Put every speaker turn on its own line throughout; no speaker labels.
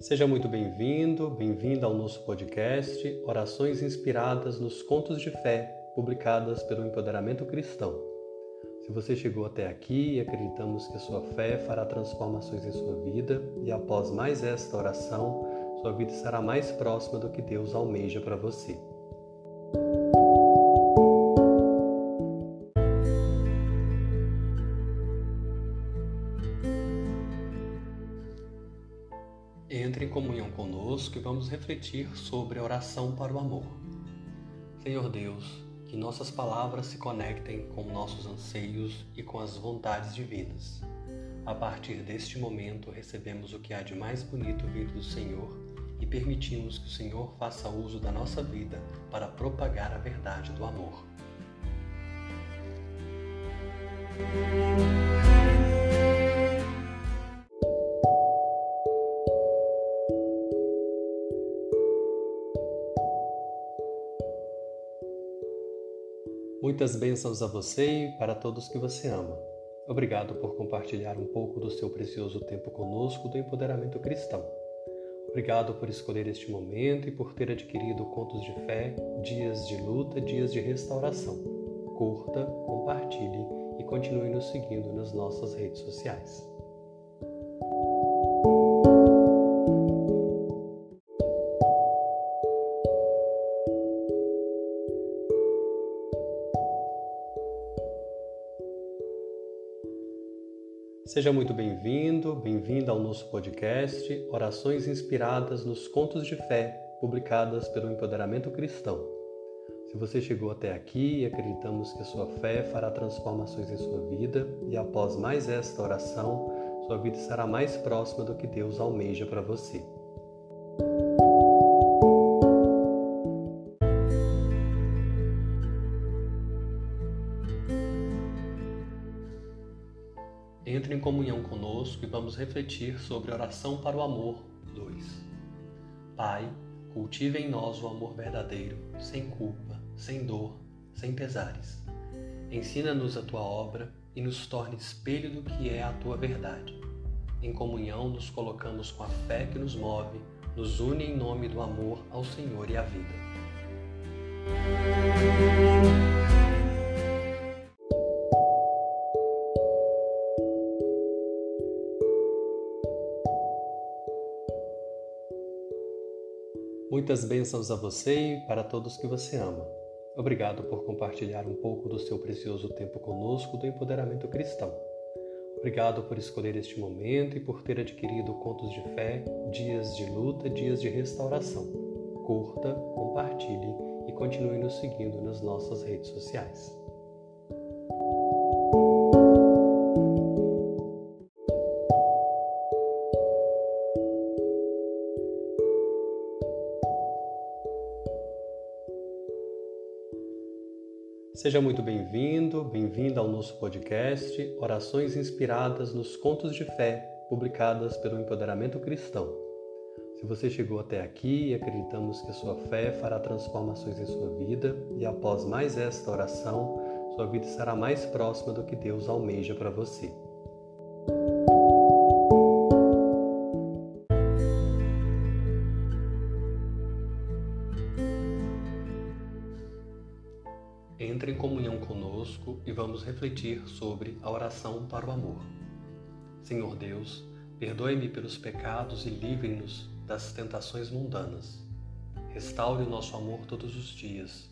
Seja muito bem-vindo, bem-vinda ao nosso podcast Orações Inspiradas nos Contos de Fé, publicadas pelo Empoderamento Cristão. Se você chegou até aqui, acreditamos que a sua fé fará transformações em sua vida e após mais esta oração, sua vida estará mais próxima do que Deus almeja para você. Entre em comunhão conosco e vamos refletir sobre a oração para o amor. Senhor Deus, que nossas palavras se conectem com nossos anseios e com as vontades divinas. A partir deste momento, recebemos o que há de mais bonito vindo do Senhor e permitimos que o Senhor faça uso da nossa vida para propagar a verdade do amor. Muitas bênçãos a você e para todos que você ama. Obrigado por compartilhar um pouco do seu precioso tempo conosco do empoderamento cristão. Obrigado por escolher este momento e por ter adquirido contos de fé, dias de luta, dias de restauração. Curta, compartilhe e continue nos seguindo nas nossas redes sociais. Seja muito bem-vindo, bem-vinda ao nosso podcast Orações Inspiradas nos Contos de Fé, publicadas pelo Empoderamento Cristão. Se você chegou até aqui, acreditamos que a sua fé fará transformações em sua vida e após mais esta oração, sua vida estará mais próxima do que Deus almeja para você. Entre em comunhão conosco e vamos refletir sobre oração para o amor 2. Pai, cultive em nós o amor verdadeiro, sem culpa, sem dor, sem pesares. Ensina-nos a tua obra e nos torne espelho do que é a tua verdade. Em comunhão nos colocamos com a fé que nos move, nos une em nome do amor ao Senhor e à vida. Muitas bênçãos a você e para todos que você ama. Obrigado por compartilhar um pouco do seu precioso tempo conosco do empoderamento cristão. Obrigado por escolher este momento e por ter adquirido contos de fé, dias de luta, dias de restauração. Curta, compartilhe e continue nos seguindo nas nossas redes sociais. Seja muito bem-vindo, bem-vinda ao nosso podcast Orações Inspiradas nos Contos de Fé, publicadas pelo Empoderamento Cristão. Se você chegou até aqui, acreditamos que a sua fé fará transformações em sua vida e após mais esta oração, sua vida estará mais próxima do que Deus almeja para você. Entre em comunhão conosco e vamos refletir sobre a oração para o amor. Senhor Deus, perdoe-me pelos pecados e livre-nos das tentações mundanas. Restaure o nosso amor todos os dias.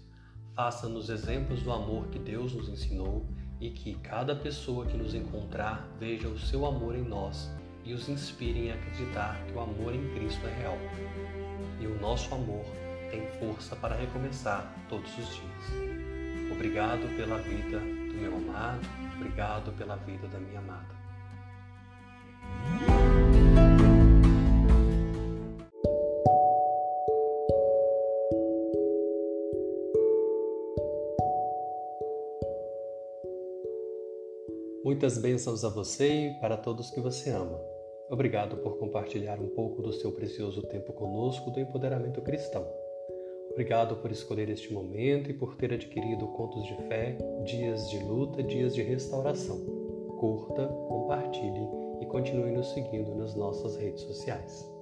Faça-nos exemplos do amor que Deus nos ensinou e que cada pessoa que nos encontrar veja o seu amor em nós e os inspire em acreditar que o amor em Cristo é real. E o nosso amor tem força para recomeçar todos os dias. Obrigado pela vida do meu amado, obrigado pela vida da minha amada. Muitas bênçãos a você e para todos que você ama. Obrigado por compartilhar um pouco do seu precioso tempo conosco do empoderamento cristão. Obrigado por escolher este momento e por ter adquirido contos de fé, dias de luta, dias de restauração. Curta, compartilhe e continue nos seguindo nas nossas redes sociais.